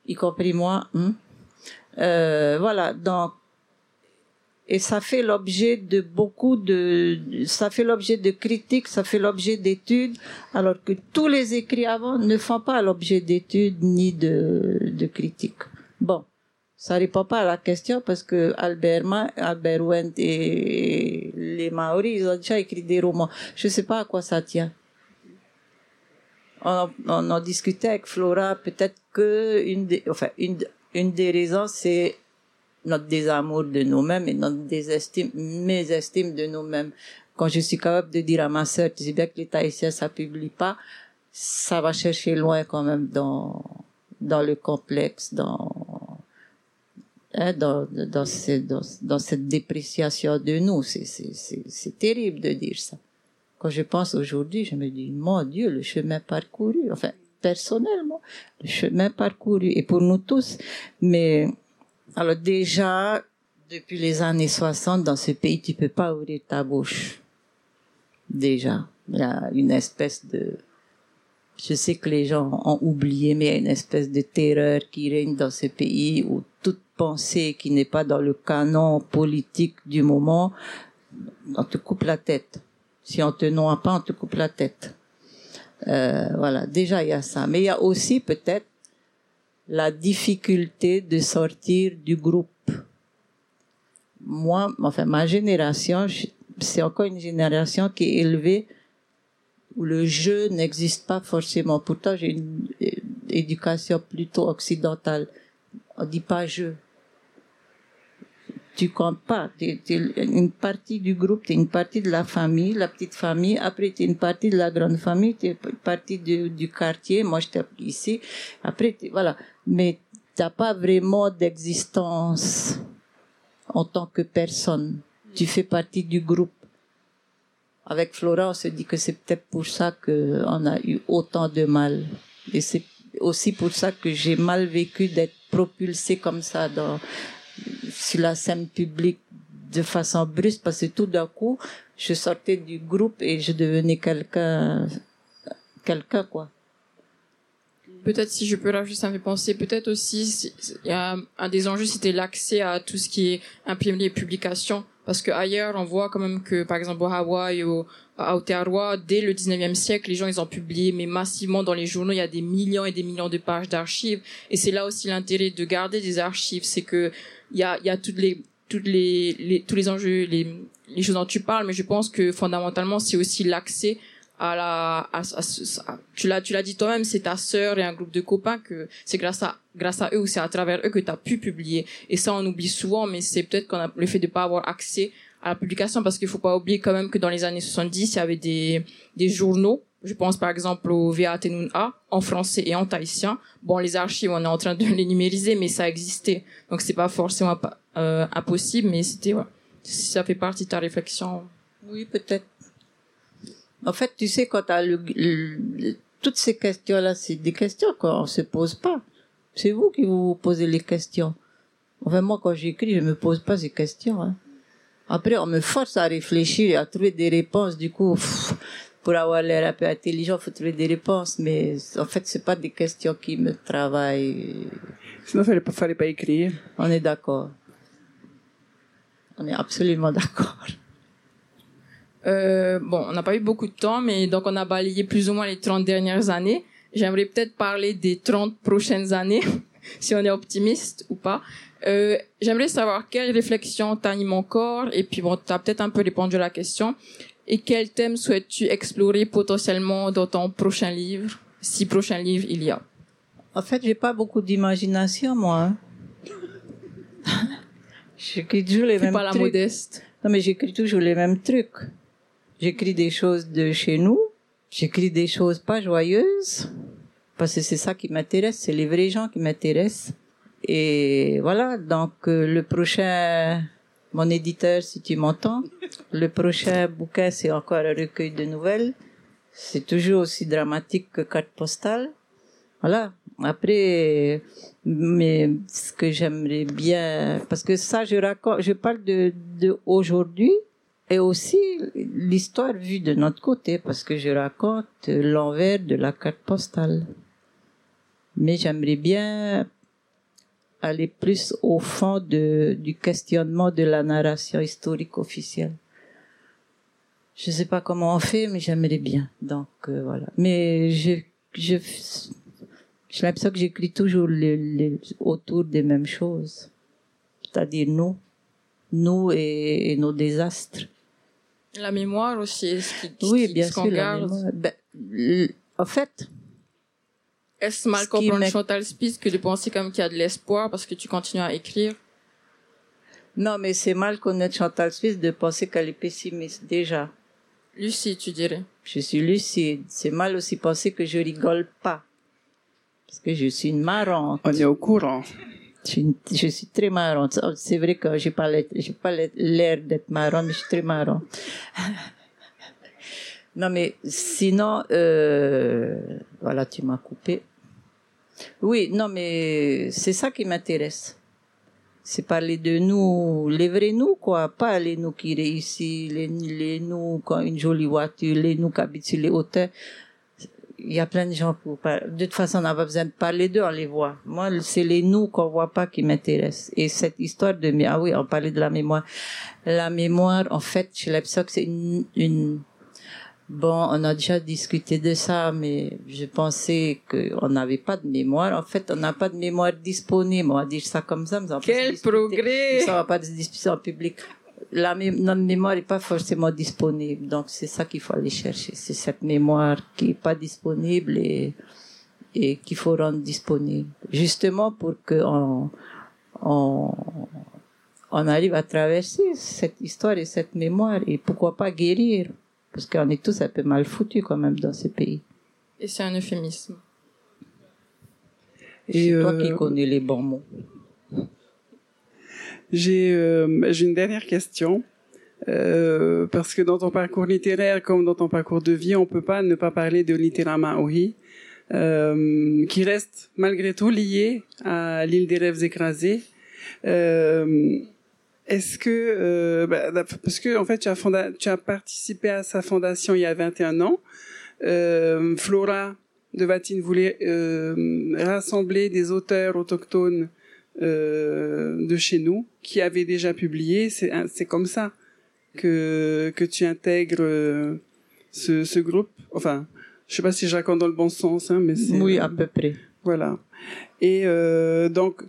y compris moi. Hein. Euh, voilà, donc et ça fait l'objet de beaucoup de, ça fait l'objet de critiques, ça fait l'objet d'études, alors que tous les écrits avant ne font pas l'objet d'études ni de, de critiques. Bon, ça répond pas à la question parce que Albert, Ma, Albert Wendt et les Maoris, ils ont déjà écrit des romans. Je sais pas à quoi ça tient. On, on en discutait avec Flora, peut-être que une des, enfin, une, une des raisons, c'est notre désamour de nous-mêmes et notre désestime, mésestime de nous-mêmes. Quand je suis capable de dire à ma sœur, tu sais bien que l'État ici, ça publie pas, ça va chercher loin quand même dans, dans le complexe, dans, hein, dans, dans, dans, dans, cette dépréciation de nous. C'est terrible de dire ça. Quand je pense aujourd'hui, je me dis, mon Dieu, le chemin parcouru, enfin, personnellement, le chemin parcouru, et pour nous tous. Mais, alors déjà, Depuis les années 60, dans ce pays, tu peux pas ouvrir ta bouche. Déjà, il y a une espèce de, je sais que les gens ont oublié, mais il y a une espèce de terreur qui règne dans ce pays où toute pensée qui n'est pas dans le canon politique du moment, on te coupe la tête. Si on te noie pas, on te coupe la tête. Euh, voilà, déjà il y a ça. Mais il y a aussi peut-être la difficulté de sortir du groupe. Moi, enfin ma génération, c'est encore une génération qui est élevée où le jeu n'existe pas forcément. Pourtant, j'ai une éducation plutôt occidentale. On dit pas jeu tu comptes pas. Tu es, une partie du groupe, tu es une partie de la famille, la petite famille. Après, tu es une partie de la grande famille, tu es une partie du, quartier. Moi, je t'ai ici. Après, voilà. Mais t'as pas vraiment d'existence en tant que personne. Tu fais partie du groupe. Avec Flora, on se dit que c'est peut-être pour ça qu'on a eu autant de mal. Et c'est aussi pour ça que j'ai mal vécu d'être propulsé comme ça dans, sur la scène publique de façon brusque parce que tout d'un coup, je sortais du groupe et je devenais quelqu'un, quelqu'un quoi. Peut-être si je peux rajouter, ça me fait penser, peut-être aussi, il y a un des enjeux, c'était l'accès à tout ce qui est imprimé et publication. Parce que ailleurs, on voit quand même que, par exemple, au Hawaï ou à Aotearoa, dès le 19e siècle, les gens, ils ont publié, mais massivement dans les journaux, il y a des millions et des millions de pages d'archives. Et c'est là aussi l'intérêt de garder des archives, c'est que il y a, il y a toutes les, toutes les, les, tous les enjeux, les, les choses dont tu parles, mais je pense que fondamentalement, c'est aussi l'accès à la, à, à, tu l'as, tu l'as dit toi-même, c'est ta sœur et un groupe de copains que c'est grâce à, grâce à eux ou c'est à travers eux que tu as pu publier. Et ça, on oublie souvent, mais c'est peut-être qu'on a le fait de pas avoir accès à la publication parce qu'il faut pas oublier quand même que dans les années 70, il y avait des, des journaux je pense par exemple au A en français et en tahitien. Bon, les archives, on est en train de les numériser, mais ça existait. Donc c'est pas forcément euh, impossible, mais c'était ouais. ça fait partie de ta réflexion. Oui, peut-être. En fait, tu sais, quand t'as le, toutes ces questions-là, c'est des questions qu'on se pose pas. C'est vous qui vous posez les questions. Enfin, moi, quand j'écris, je me pose pas ces questions. Hein. Après, on me force à réfléchir et à trouver des réponses. Du coup, pour avoir l'air un peu intelligent, faut trouver des réponses, mais en fait, c'est pas des questions qui me travaillent. Sinon, fallait pas, fallait pas écrire. On est d'accord. On est absolument d'accord. Euh, bon, on n'a pas eu beaucoup de temps, mais donc on a balayé plus ou moins les 30 dernières années. J'aimerais peut-être parler des 30 prochaines années, si on est optimiste ou pas. Euh, J'aimerais savoir quelles réflexions t'animent encore, et puis bon, tu as peut-être un peu répondu à la question. Et quel thème souhaites-tu explorer potentiellement dans ton prochain livre, si prochain livre il y a? En fait, j'ai pas beaucoup d'imagination, moi. Hein. j'écris toujours les mêmes pas la modeste. Non, mais j'écris toujours les mêmes trucs. J'écris des choses de chez nous. J'écris des choses pas joyeuses. Parce que c'est ça qui m'intéresse. C'est les vrais gens qui m'intéressent. Et voilà. Donc, euh, le prochain mon éditeur, si tu m'entends. Le prochain bouquin, c'est encore un recueil de nouvelles. C'est toujours aussi dramatique que carte postale. Voilà. Après, mais ce que j'aimerais bien, parce que ça, je raconte, je parle de, de aujourd'hui et aussi l'histoire vue de notre côté, parce que je raconte l'envers de la carte postale. Mais j'aimerais bien aller plus au fond de, du questionnement de la narration historique officielle. Je sais pas comment on fait, mais j'aimerais bien. Donc euh, voilà. Mais je, je, j'ai l'impression que j'écris toujours les, les, autour des mêmes choses, c'est-à-dire nous, nous et, nos désastres. La mémoire aussi, ce qui, oui, bien sûr, la mémoire. Ben, en fait, est-ce mal comprendre Chantal Spitz que de penser comme qu'il y a de l'espoir parce que tu continues à écrire? Non, mais c'est mal connaître Chantal Spitz de penser qu'elle est pessimiste déjà. Lucide, tu dirais. Je suis lucide. C'est mal aussi penser que je rigole pas. Parce que je suis une marrante. On est au courant. Je suis, je suis très marrante. C'est vrai que j'ai pas j'ai pas l'air d'être marrante, mais je suis très marrante. non, mais sinon, euh, voilà, tu m'as coupé. Oui, non, mais c'est ça qui m'intéresse. c'est parler de nous, les vrais nous, quoi. Pas les nous qui réussissent, les, les nous qui ont une jolie voiture, les nous qui habitent sur les hauteurs. Il y a plein de gens pour parler. De toute façon, on n'a pas besoin de parler d'eux, on les voit. Moi, c'est les nous qu'on voit pas qui m'intéressent. Et cette histoire de, ah oui, on parlait de la mémoire. La mémoire, en fait, chez l'EPSOC, c'est une, une, Bon, on a déjà discuté de ça, mais je pensais qu'on n'avait pas de mémoire. En fait, on n'a pas de mémoire disponible. On va dire ça comme ça. Mais Quel progrès Ça va pas de discussion en public. La notre mémoire n'est pas forcément disponible. Donc, c'est ça qu'il faut aller chercher. C'est cette mémoire qui n'est pas disponible et, et qu'il faut rendre disponible. Justement pour qu'on on, on arrive à traverser cette histoire et cette mémoire et pourquoi pas guérir. Parce qu'on est tous un peu mal foutus quand même dans ce pays. Et c'est un euphémisme. Et c'est toi qui euh, connais les bons mots. J'ai euh, une dernière question. Euh, parce que dans ton parcours littéraire comme dans ton parcours de vie, on peut pas ne pas parler de Littéralement Maori, euh, qui reste malgré tout lié à l'île des rêves écrasés. Euh, est-ce que euh, bah, parce que en fait tu as, tu as participé à sa fondation il y a 21 ans. Euh, Flora de Vatine voulait euh, rassembler des auteurs autochtones euh, de chez nous qui avaient déjà publié. C'est comme ça que que tu intègres euh, ce, ce groupe. Enfin, je sais pas si je raconte dans le bon sens, hein, mais c'est oui à peu près. Voilà. Et euh, donc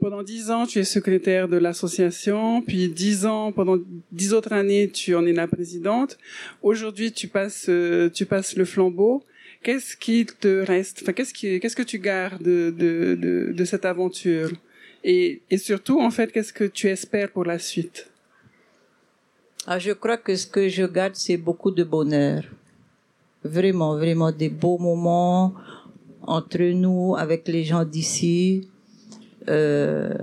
pendant dix ans, tu es secrétaire de l'association, puis dix ans, pendant dix autres années, tu en es la présidente. Aujourd'hui, tu passes, euh, tu passes le flambeau. Qu'est-ce qui te reste? Enfin, qu'est-ce qui, qu'est-ce que tu gardes de, de, de, cette aventure? Et, et surtout, en fait, qu'est-ce que tu espères pour la suite? Ah, Je crois que ce que je garde, c'est beaucoup de bonheur. Vraiment, vraiment des beaux moments entre nous, avec les gens d'ici euh,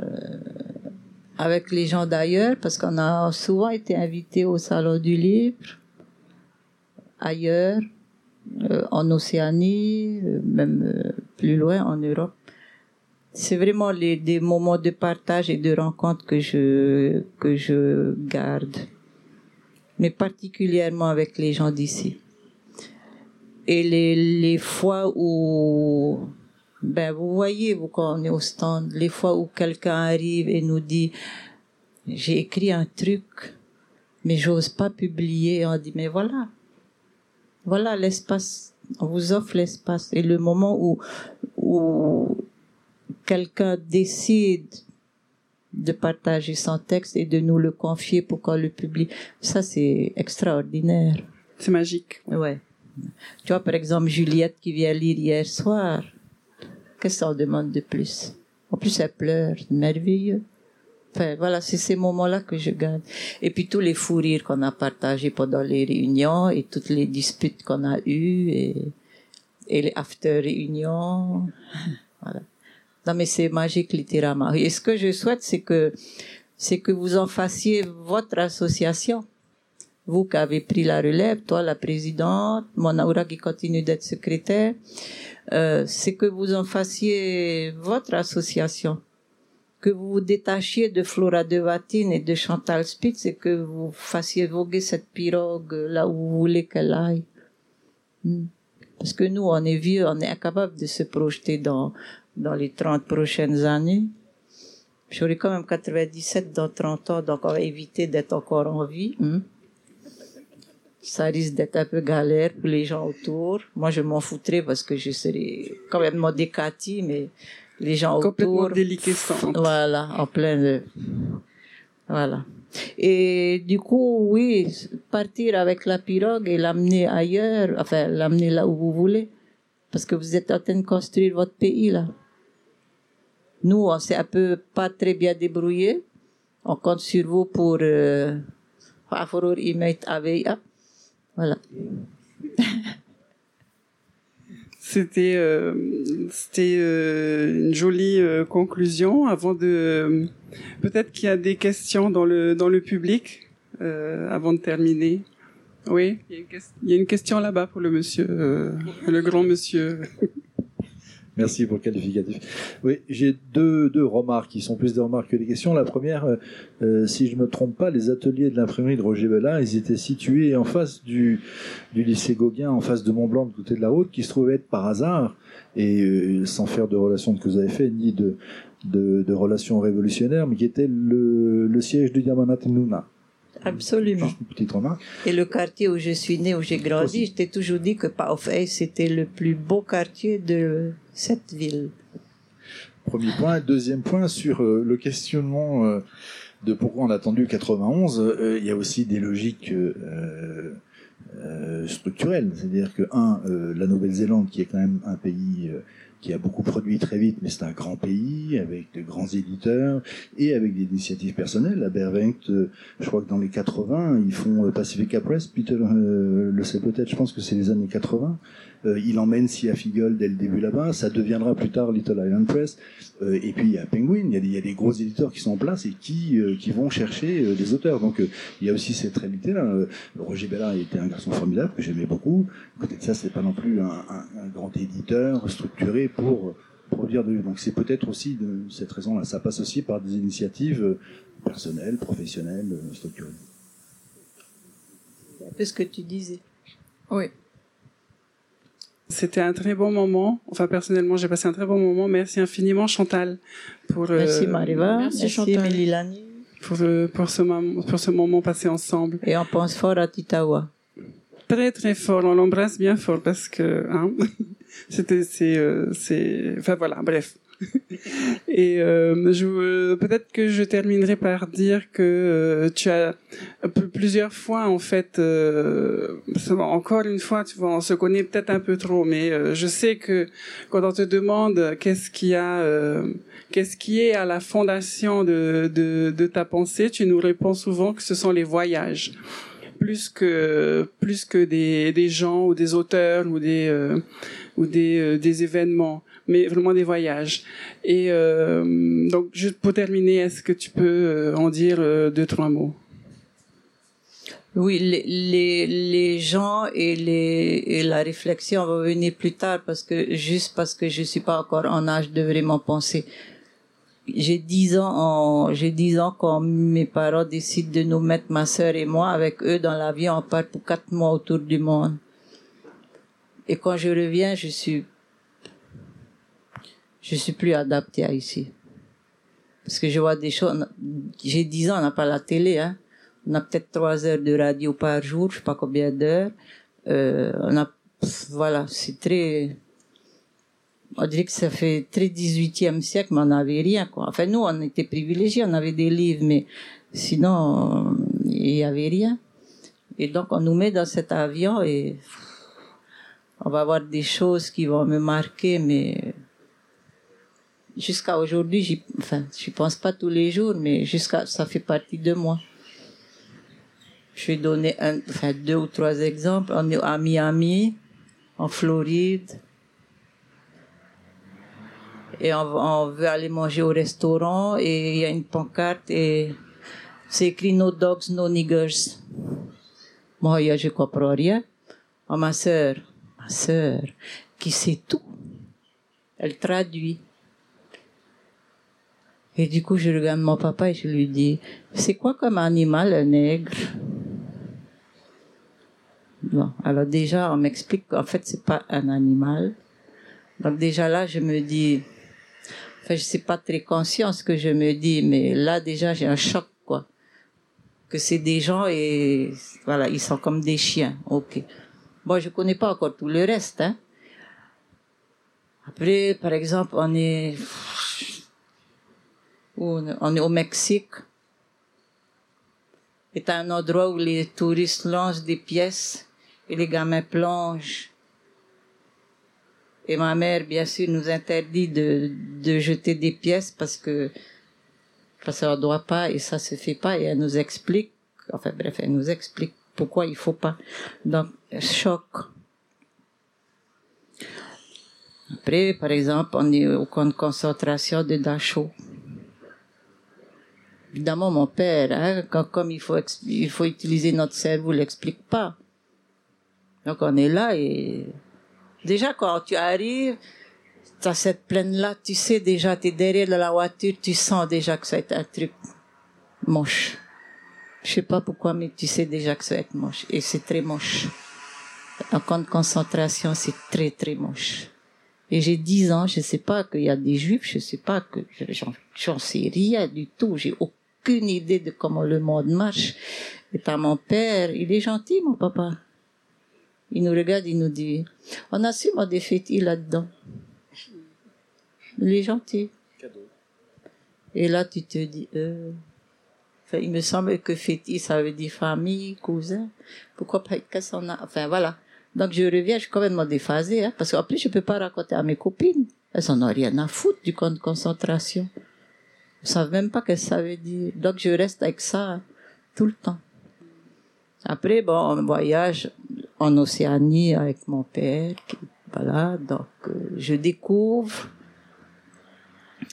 avec les gens d'ailleurs, parce qu'on a souvent été invités au Salon du Livre, ailleurs, euh, en Océanie, euh, même plus loin en Europe. C'est vraiment les, des moments de partage et de rencontre que je, que je garde. Mais particulièrement avec les gens d'ici. Et les, les fois où ben, vous voyez, vous, quand on est au stand, les fois où quelqu'un arrive et nous dit, j'ai écrit un truc, mais j'ose pas publier, on dit, mais voilà. Voilà l'espace. On vous offre l'espace. Et le moment où, où quelqu'un décide de partager son texte et de nous le confier pour qu'on le publie, ça c'est extraordinaire. C'est magique. Ouais. Tu vois, par exemple, Juliette qui vient lire hier soir. Qu'est-ce qu'on demande de plus En plus, elle pleure, merveilleux. Enfin, voilà, c'est ces moments-là que je garde. Et puis tous les fous rires qu'on a partagés pendant les réunions et toutes les disputes qu'on a eues et, et les after-réunions. Voilà. Non, mais c'est magique, littéralement. Et ce que je souhaite, c'est que, c'est que vous en fassiez votre association. Vous qui avez pris la relève, toi, la présidente, mon aura qui continue d'être secrétaire, euh, c'est que vous en fassiez votre association, que vous vous détachiez de Flora de Vatine et de Chantal Spitz et que vous fassiez voguer cette pirogue là où vous voulez qu'elle aille. Hmm. Parce que nous, on est vieux, on est incapable de se projeter dans, dans les 30 prochaines années. J'aurai quand même 97 dans 30 ans, donc on va éviter d'être encore en vie. Hmm ça risque d'être un peu galère pour les gens autour. Moi, je m'en foutrais parce que je serais quand même modécati, mais les gens Complètement autour. Voilà, en plein de, voilà. Et du coup, oui, partir avec la pirogue et l'amener ailleurs, enfin, l'amener là où vous voulez. Parce que vous êtes en train de construire votre pays, là. Nous, on s'est un peu pas très bien débrouillé. On compte sur vous pour, euh, voilà. C'était euh, c'était euh, une jolie euh, conclusion. Avant de peut-être qu'il y a des questions dans le dans le public avant de terminer. Oui, il y a une, question là-bas pour le monsieur, le grand monsieur. Merci pour le qualificatif. Oui, j'ai deux, deux remarques qui sont plus des remarques que des questions. La première, euh, si je me trompe pas, les ateliers de l'imprimerie de Roger Bellin, ils étaient situés en face du, du lycée Gauguin, en face de Mont-Blanc, de côté de la route, qui se trouvait être par hasard, et euh, sans faire de relations que vous avez fait, ni de, de, de relations révolutionnaires, mais qui était le, siège du Yamanat Nuna. Absolument. Juste une petite remarque. Et le quartier où je suis né, où j'ai grandi, je t'ai toujours dit que Paufey, c'était le plus beau quartier de cette ville. Premier point. Deuxième point, sur euh, le questionnement euh, de pourquoi on a attendu 91, euh, il y a aussi des logiques structurelles. C'est-à-dire que, un, la Nouvelle-Zélande, qui est quand même un pays qui a beaucoup produit très vite, mais c'est un grand pays, avec de grands éditeurs, et avec des initiatives personnelles. À Bervenct, euh, je crois que dans les 80, ils font euh, Pacifica Press, Peter euh, le sait peut-être, je pense que c'est les années 80. Euh, il emmène Sia Figol dès le début là-bas, ça deviendra plus tard Little Island Press, Euh, et puis il y a Penguin, il y a, des, il y a des gros éditeurs qui sont en place et qui, euh, qui vont chercher euh, des auteurs. Donc euh, il y a aussi cette réalité-là. Euh, Roger Bellard était un garçon formidable que j'aimais beaucoup. À côté de ça, c'est pas non plus un, un- un grand éditeur structuré pour produire de. Donc c'est peut-être aussi de cette raison-là. Ça passe aussi par des initiatives euh, personnelles, professionnelles, euh, structurées. C'est un peu ce que tu disais. Oui. C'était un très bon moment. Enfin, personnellement, j'ai passé un très bon moment. Merci infiniment, Chantal, pour, euh, Merci Mariva, merci, merci, Chantal. Émilie Lani. pour, euh, pour, ce moment, pour ce moment passé ensemble. Et on pense fort à Titawa. Très, très fort. On l'embrasse bien fort parce que, hein, c'était, c'est, euh, c'est, enfin voilà, bref. Et euh, je, euh, peut-être que je terminerai par dire que euh, tu as plusieurs fois en fait, encore une fois, tu vois, on se connaît peut-être un peu trop, mais je sais que quand on te demande qu'est-ce qui a, qu'est-ce qui est à la fondation de, de, de ta pensée, tu nous réponds souvent que ce sont les voyages. Plus que plus que des, des gens ou des auteurs ou des euh, ou des, euh, des événements mais vraiment des voyages et euh, donc juste pour terminer est-ce que tu peux euh, en dire euh, deux trois mots? Oui, les, les, les gens et, les, et la réflexion vont venir plus tard parce que juste parce que je suis pas encore en âge de vraiment penser. J'ai dix ans, j'ai dix ans quand mes parents décident de nous mettre ma sœur et moi avec eux dans l'avion, on part pour quatre mois autour du monde. Et quand je reviens, je suis, je suis plus adapté à ici. Parce que je vois des choses, j'ai dix ans, on n'a pas la télé, hein. On a peut-être trois heures de radio par jour, je sais pas combien d'heures. Euh, on a, voilà, c'est très, on dirait que ça fait très 18e siècle, mais on n'avait rien, quoi. Enfin, nous, on était privilégiés, on avait des livres, mais sinon, il y avait rien. Et donc, on nous met dans cet avion et on va voir des choses qui vont me marquer, mais jusqu'à aujourd'hui, enfin, je pense pas tous les jours, mais jusqu'à, ça fait partie de moi. Je vais donner un, enfin, deux ou trois exemples. On est à Miami, en Floride. Et on, veut aller manger au restaurant et il y a une pancarte et c'est écrit No dogs, no niggers. Moi, je comprends rien. Oh, ma sœur, ma sœur, qui sait tout? Elle traduit. Et du coup, je regarde mon papa et je lui dis, c'est quoi comme animal un nègre? Bon, alors déjà, on m'explique qu'en fait, c'est pas un animal. Donc déjà là, je me dis, enfin, je suis pas très conscient ce que je me dis, mais là déjà, j'ai un choc, quoi. Que c'est des gens et voilà, ils sont comme des chiens. Ok. Bon, je connais pas encore tout le reste, hein. Après, par exemple, on est, où on est- on est au Mexique. C'est un endroit où les touristes lancent des pièces et les gamins plongent. Et ma mère, bien sûr, nous interdit de, de jeter des pièces parce que parce qu'on ne doit pas et ça se fait pas et elle nous explique, enfin bref, elle nous explique pourquoi il faut pas. Donc, choc. Après, par exemple, on est au camp de concentration de Dachau. Évidemment, mon père, hein, quand, comme il faut, il faut utiliser notre cerveau, il l'explique pas. Donc, on est là et déjà, quand tu arrives, T'as cette plaine-là, tu sais déjà, t'es derrière de la voiture, tu sens déjà que ça va être un truc moche. Je sais pas pourquoi, mais tu sais déjà que ça va être moche. Et c'est très moche. En camp de concentration, c'est très, très moche. Et j'ai 10 ans, je sais pas qu'il y a des juifs, je sais pas que, j'en sais rien du tout, j'ai aucune idée de comment le monde marche. Et t'as mon père, il est gentil, mon papa. Il nous regarde, il nous dit, on a sûrement des fétis là-dedans. Il est gentil. Et là, tu te dis, euh, enfin, il me semble que fétis, ça veut dire famille, cousin. Pourquoi pas, qu'est-ce qu'on a, enfin, voilà. Donc, je reviens, je suis complètement déphasée, hein, parce qu'en plus, je peux pas raconter à mes copines. Elles en ont rien à foutre du camp de concentration. Elles savent même pas ce que ça veut dire. Donc, je reste avec ça tout le temps. Après, bon, on voyage en Océanie avec mon père. voilà, donc euh, je découvre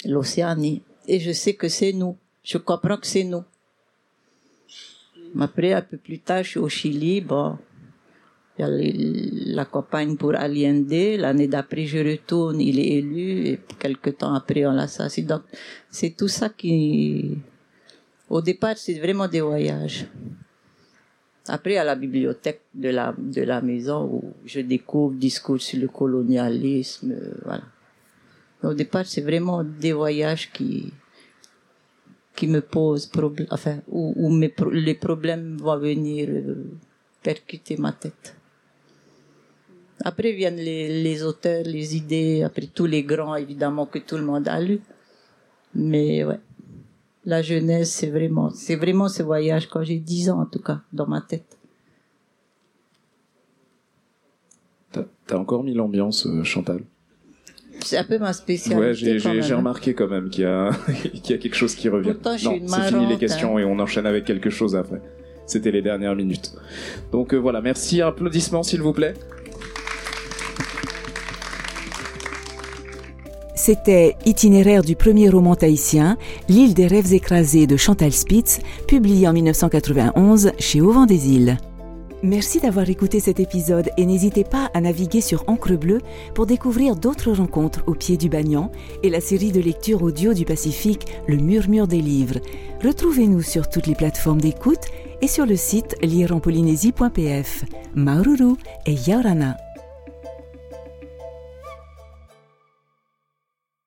l'Océanie et je sais que c'est nous. Je comprends que c'est nous. Après, un peu plus tard, je suis au Chili. Bon, il y a la campagne pour Allende. L'année d'après, je retourne, il est élu et quelques temps après, on l'assassine. Donc, c'est tout ça qui, au départ, c'est vraiment des voyages. Après, à la bibliothèque de la, de la maison où je découvre discours sur le colonialisme, euh, voilà. Au départ, c'est vraiment des voyages qui, qui me posent problème, enfin, où, mes, les problèmes vont venir euh, percuter ma tête. Après viennent les, les auteurs, les idées, après tous les grands, évidemment, que tout le monde a lu. Mais ouais la jeunesse, c'est vraiment, c'est vraiment ce voyage quand j'ai 10 ans en tout cas dans ma tête. T'as encore mis l'ambiance, euh, Chantal? C'est un peu ma spécialité. Ouais, j'ai remarqué quand même qu'il y a qu'il y a quelque chose qui revient. Pourtant, je suis c'est fini les questions hein. et on enchaîne avec quelque chose après. C'était les dernières minutes. Donc euh, voilà, merci. Applaudissements s'il vous plaît. C'était Itinéraire du premier roman tahitien, L'île des rêves écrasés de Chantal Spitz, publié en 1991 chez Auvent des Îles. Merci d'avoir écouté cet épisode et n'hésitez pas à naviguer sur Encre Bleue pour découvrir d'autres rencontres au pied du Bagnan et la série de lecture audio du Pacifique Le Murmure des livres. Retrouvez-nous sur toutes les plateformes d'écoute et sur le site lireenpolynésie.pf. Maururu et Yaurana.